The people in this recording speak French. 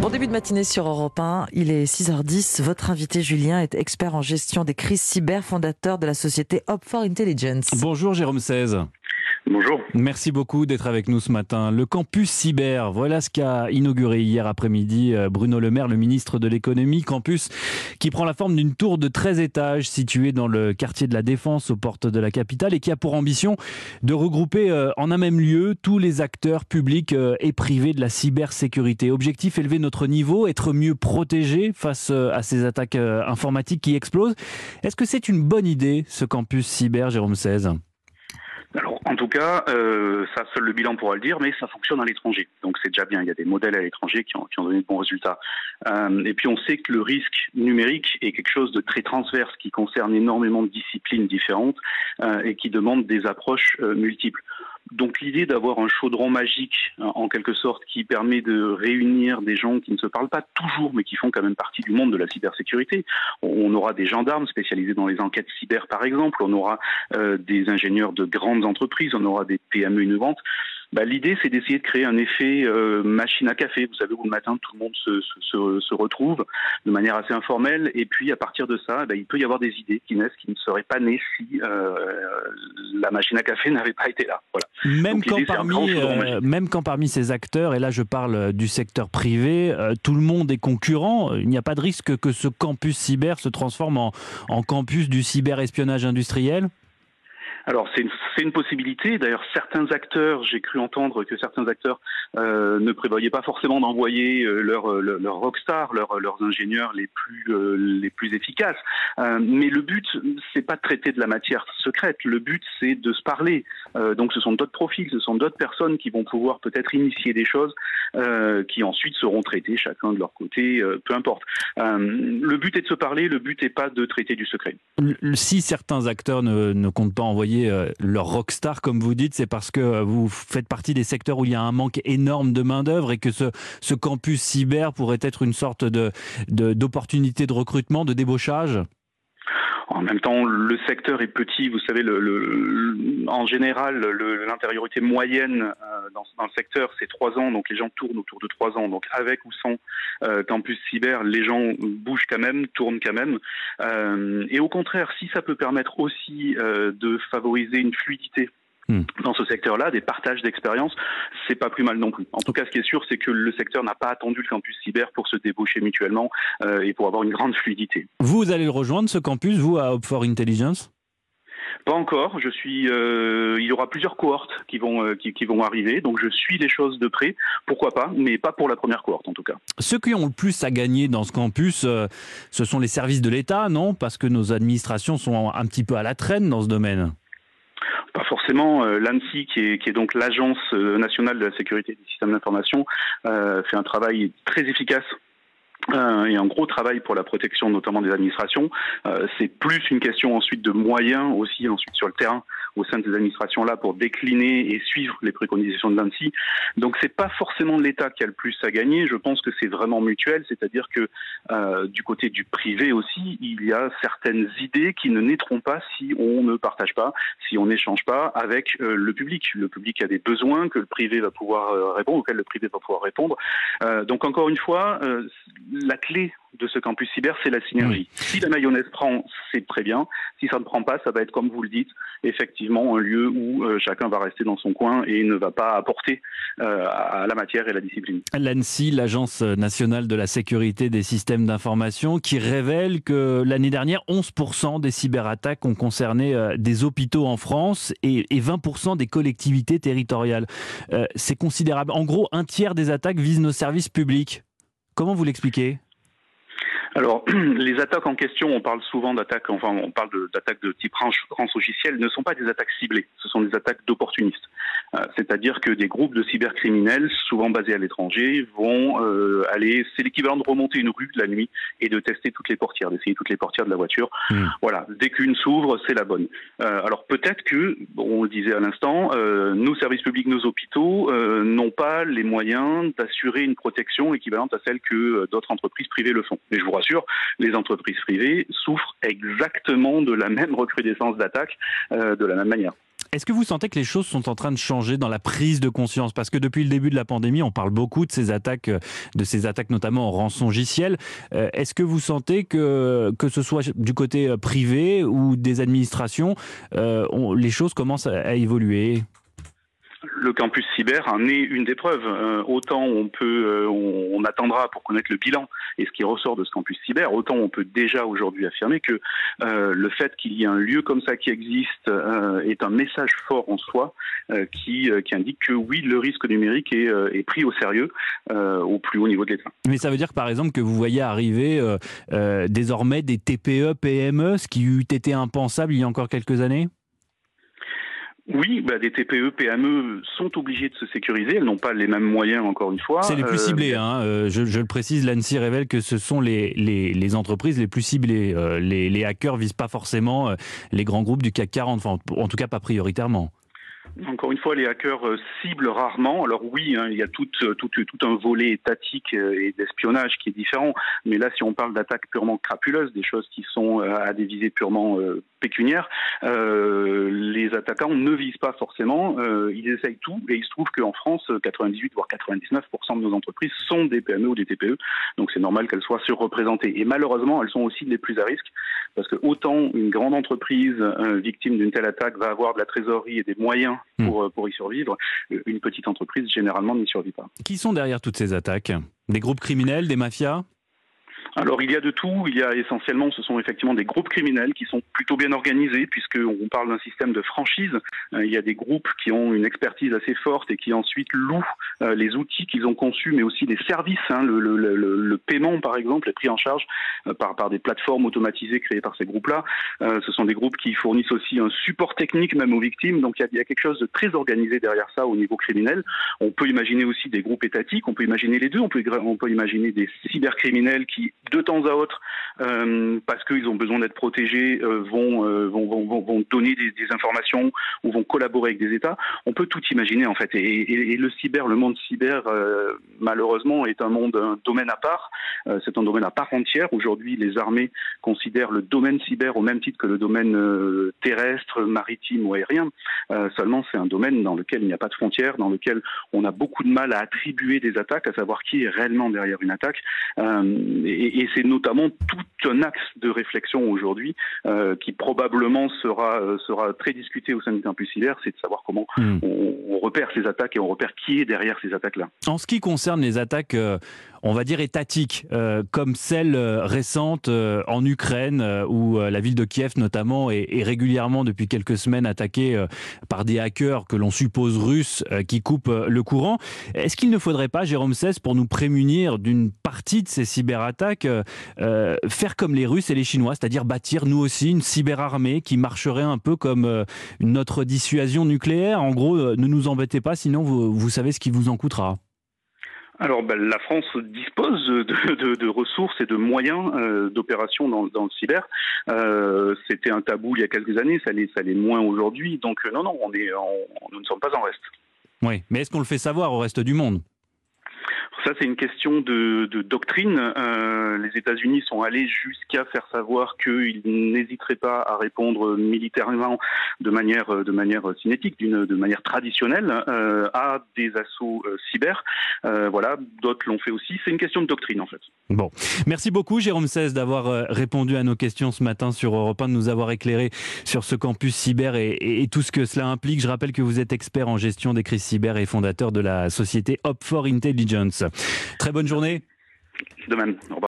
Bon début de matinée sur Europe 1, il est 6h10. Votre invité Julien est expert en gestion des crises cyber, fondateur de la société Hop for Intelligence. Bonjour Jérôme 16. Bonjour. Merci beaucoup d'être avec nous ce matin. Le campus cyber, voilà ce qu'a inauguré hier après-midi euh, Bruno Le Maire, le ministre de l'économie. Campus qui prend la forme d'une tour de 13 étages située dans le quartier de la Défense aux portes de la capitale et qui a pour ambition de regrouper euh, en un même lieu tous les acteurs publics euh, et privés de la cybersécurité. Objectif élever notre niveau, être mieux protégé face à ces attaques informatiques qui explosent. Est-ce que c'est une bonne idée ce campus cyber, Jérôme 16 alors, en tout cas, euh, ça seul le bilan pourra le dire, mais ça fonctionne à l'étranger. Donc c'est déjà bien. Il y a des modèles à l'étranger qui ont, qui ont donné de bons résultats. Euh, et puis on sait que le risque numérique est quelque chose de très transverse qui concerne énormément de disciplines différentes euh, et qui demande des approches multiples. Donc l'idée d'avoir un chaudron magique, en quelque sorte, qui permet de réunir des gens qui ne se parlent pas toujours, mais qui font quand même partie du monde de la cybersécurité. On aura des gendarmes spécialisés dans les enquêtes cyber, par exemple. On aura euh, des ingénieurs de grandes entreprises. On aura des PME innovantes bah, L'idée, c'est d'essayer de créer un effet euh, machine à café. Vous savez, où le matin, tout le monde se, se, se, retrouve de manière assez informelle. Et puis, à partir de ça, bah, il peut y avoir des idées qui naissent qui ne seraient pas nées si euh, la machine à café n'avait pas été là. Voilà. Même, quand parmi, euh, même quand parmi ces acteurs, et là je parle du secteur privé, euh, tout le monde est concurrent, il n'y a pas de risque que ce campus cyber se transforme en, en campus du cyberespionnage industriel? Alors c'est une, une, possibilité. D'ailleurs, certains acteurs, j'ai cru entendre que certains acteurs euh, ne prévoyaient pas forcément d'envoyer euh, leurs euh, leur, leur rockstars, leurs ingénieurs les plus euh, les plus efficaces. Euh, mais le but, c'est pas de traiter de la matière secrète. Le but, c'est de se parler. donc, ce sont d'autres profils, ce sont d'autres personnes qui vont pouvoir peut-être initier des choses qui ensuite seront traitées chacun de leur côté, peu importe. le but est de se parler. Le but n'est pas de traiter du secret. Si certains acteurs ne, ne comptent pas envoyer euh, leur rockstar, comme vous dites, c'est parce que vous faites partie des secteurs où il y a un manque énorme de main-d'œuvre et que ce, ce campus cyber pourrait être une sorte d'opportunité de, de recrutement, de débauchage? En même temps, le secteur est petit. Vous savez, le, le, en général, l'intériorité moyenne euh, dans, dans, le secteur, c'est trois ans. Donc, les gens tournent autour de trois ans. Donc, avec ou sans euh, campus cyber, les gens bougent quand même, tournent quand même. Euh, et au contraire, si ça peut permettre aussi euh, de favoriser une fluidité Hmm. dans ce secteur-là, des partages d'expériences, c'est pas plus mal non plus. En tout cas, ce qui est sûr, c'est que le secteur n'a pas attendu le campus cyber pour se débaucher mutuellement euh, et pour avoir une grande fluidité. Vous allez le rejoindre, ce campus, vous, à Hope for Intelligence? Pas encore. Je suis. Euh, il y aura plusieurs cohortes qui vont euh, qui, qui, vont arriver, donc je suis les choses de près. Pourquoi pas, mais pas pour la première cohorte en tout cas. Ceux qui ont le plus à gagner dans ce campus, euh, ce sont les services de l'État, non? Parce que nos administrations sont un petit peu à la traîne dans ce domaine forcément. Euh, L'ANSI, qui est, donc l'Agence euh, nationale de la sécurité des systèmes d'information, euh, fait un travail très efficace et un gros travail pour la protection notamment des administrations. C'est plus une question ensuite de moyens aussi ensuite sur le terrain au sein de ces administrations-là pour décliner et suivre les préconisations de l'ANSI. Donc c'est pas forcément l'État qui a le plus à gagner. Je pense que c'est vraiment mutuel, c'est-à-dire que euh, du côté du privé aussi, il y a certaines idées qui ne naîtront pas si on ne partage pas, si on n'échange pas avec euh, le public. Le public a des besoins que le privé va pouvoir euh, répondre, auxquels le privé va pouvoir répondre. Euh, donc encore une fois, la clé de ce campus cyber, c'est la synergie. Oui. Si la mayonnaise prend, c'est très bien. Si ça ne prend pas, ça va être comme vous le dites, effectivement un lieu où euh, chacun va rester dans son coin et ne va pas apporter euh, à la matière et la discipline. L'ANSI, l'Agence nationale de la sécurité des systèmes d'information, qui révèle que l'année dernière, 11% des cyberattaques ont concerné euh, des hôpitaux en France et, et 20% des collectivités territoriales. C'est considérable. En gros, un tiers des attaques visent nos services publics. Comment vous l'expliquez? Alors, les attaques en question, on parle souvent d'attaques, enfin, on parle d'attaques de, de, type rançongiciel, ne sont pas des attaques ciblées, ce sont des attaques d'opportunistes. Euh, C'est-à-dire que des groupes de cybercriminels, souvent basés à l'étranger, vont euh, aller, c'est l'équivalent de remonter une rue de la nuit et de tester toutes les portières, d'essayer toutes les portières de la voiture. Mmh. Voilà, dès qu'une s'ouvre, c'est la bonne. Euh, alors peut-être que, bon, on le disait à l'instant, euh, nos services publics, nos hôpitaux euh, n'ont pas les moyens d'assurer une protection équivalente à celle que d'autres entreprises privées le font. Mais je vous rassure, les entreprises privées souffrent exactement de la même recrudescence d'attaques, euh, de la même manière. Est-ce que vous sentez que les choses sont en train de changer dans la prise de conscience? Parce que depuis le début de la pandémie, on parle beaucoup de ces attaques, de ces attaques notamment en rançongiciel. Est-ce que vous sentez que, que ce soit du côté privé ou des administrations, les choses commencent à évoluer? Le campus cyber en est une des preuves. Euh, autant on peut, euh, on, attendra pour connaître le bilan et ce qui ressort de ce campus cyber, autant on peut déjà aujourd'hui affirmer que euh, le fait qu'il y ait un lieu comme ça qui existe est un message fort en soi qui, indique que oui, le risque numérique est, est pris au sérieux au plus haut niveau de l'État. Mais ça veut dire par exemple que vous voyez arriver désormais des TPE, PME, ce qui eût été impensable il y a encore quelques années? Oui, bah, des TPE, PME sont obligées de se sécuriser. Elles n'ont pas les mêmes moyens, encore une fois. C'est les plus euh, ciblés. Hein. Euh, je, je, le précise, l'ANSI révèle que ce sont les, les, les entreprises les plus ciblées. Euh, les, les hackers visent pas forcément les grands groupes du CAC 40, enfin, en tout cas pas prioritairement. Encore une fois, les hackers ciblent rarement. Alors oui, hein, il y a tout, tout, tout, un volet étatique et d'espionnage qui est différent. Mais là, si on parle d'attaques purement crapuleuses, des choses qui sont à des visées purement pécuniaires, les attaquants ne visent pas forcément. ils essayent tout. Et il se trouve qu'en France, 98 voire 99% de nos entreprises sont des PME ou des TPE. Donc c'est normal qu'elles soient surreprésentées. Et malheureusement, elles sont aussi les plus à risque parce que autant une grande entreprise victime d'une telle attaque va avoir de la trésorerie et des moyens Hmm. pour, euh, pour y survivre. Euh, une petite entreprise, généralement, n'y survit pas. Qui sont derrière toutes ces attaques? Des groupes criminels, des mafias? Alors il y a de tout. Il y a essentiellement, ce sont effectivement des groupes criminels qui sont plutôt bien organisés, puisqu'on parle d'un système de franchise. Euh, il y a des groupes qui ont une expertise assez forte et qui ensuite louent euh, les outils qu'ils ont conçus, mais aussi des services. Hein. Le, paiement, par exemple, est pris en charge euh, par, des plateformes automatisées créées par ces groupes-là. ce sont des groupes qui fournissent aussi un support technique même aux victimes. Donc il y, a, quelque chose de très organisé derrière ça au niveau criminel. On peut imaginer aussi des groupes étatiques. On peut imaginer les deux. On peut imaginer des cybercriminels qui de temps à autre, euh, parce qu'ils ont besoin d'être protégés, euh, vont, euh, vont, vont, vont, donner des, informations ou vont collaborer avec des États. On peut tout imaginer en fait. Et, le cyber, le monde cyber, malheureusement, est un monde, un domaine à part. C'est un domaine à part entière. Aujourd'hui, les armées considèrent le domaine cyber au même titre que le domaine terrestre, maritime ou aérien. seulement, c'est un domaine dans lequel il n'y a pas de frontières, dans lequel on a beaucoup de mal à attribuer des attaques, à savoir qui est réellement derrière une attaque. Et c'est notamment tout un axe de réflexion aujourd'hui euh, qui probablement sera euh, sera très discuté au sein du campus cyber, c'est de savoir comment hmm. on, on, repère ces attaques et on repère qui est derrière ces attaques-là. En ce qui concerne les attaques euh, on va dire étatiques, euh, comme celle euh, récente euh, en Ukraine, où la ville de Kiev notamment est, est régulièrement depuis quelques semaines attaquée par des hackers que l'on suppose russes qui coupent le courant. Est-ce qu'il ne faudrait pas, Jérôme Cesse, pour nous prémunir d'une partie de ces cyberattaques, faire comme les Russes et les Chinois, c'est-à-dire bâtir nous aussi une cyberarmée qui marcherait un peu comme notre dissuasion nucléaire? En gros, ne nous embêtez pas, sinon vous, vous savez ce qui vous en coûtera alors, ben, la France dispose de, ressources et de moyens euh, d'opération dans, le cyber. Euh, C'était un tabou il y a quelques années, ça l'est, ça l'est moins aujourd'hui. Donc, euh, non, non, on est, on, nous ne sommes pas en reste. Oui, mais est-ce qu'on le fait savoir au reste du monde? Ça, c'est une question de, doctrine. Euh, les États-Unis sont allés jusqu'à faire savoir qu'ils n'hésiteraient pas à répondre militairement de manière, de manière cinétique, de manière traditionnelle, euh, à des assauts euh, cyber. Euh, voilà, d'autres l'ont fait aussi. C'est une question de doctrine, en fait. Bon, merci beaucoup, Jérôme 16, d'avoir euh, répondu à nos questions ce matin sur Europe 1, de nous avoir éclairé sur ce campus cyber et, tout ce que cela implique. Je rappelle que vous êtes expert en gestion des crises cyber et fondateur de la société Hop for Intelligence. Très bonne journée. De.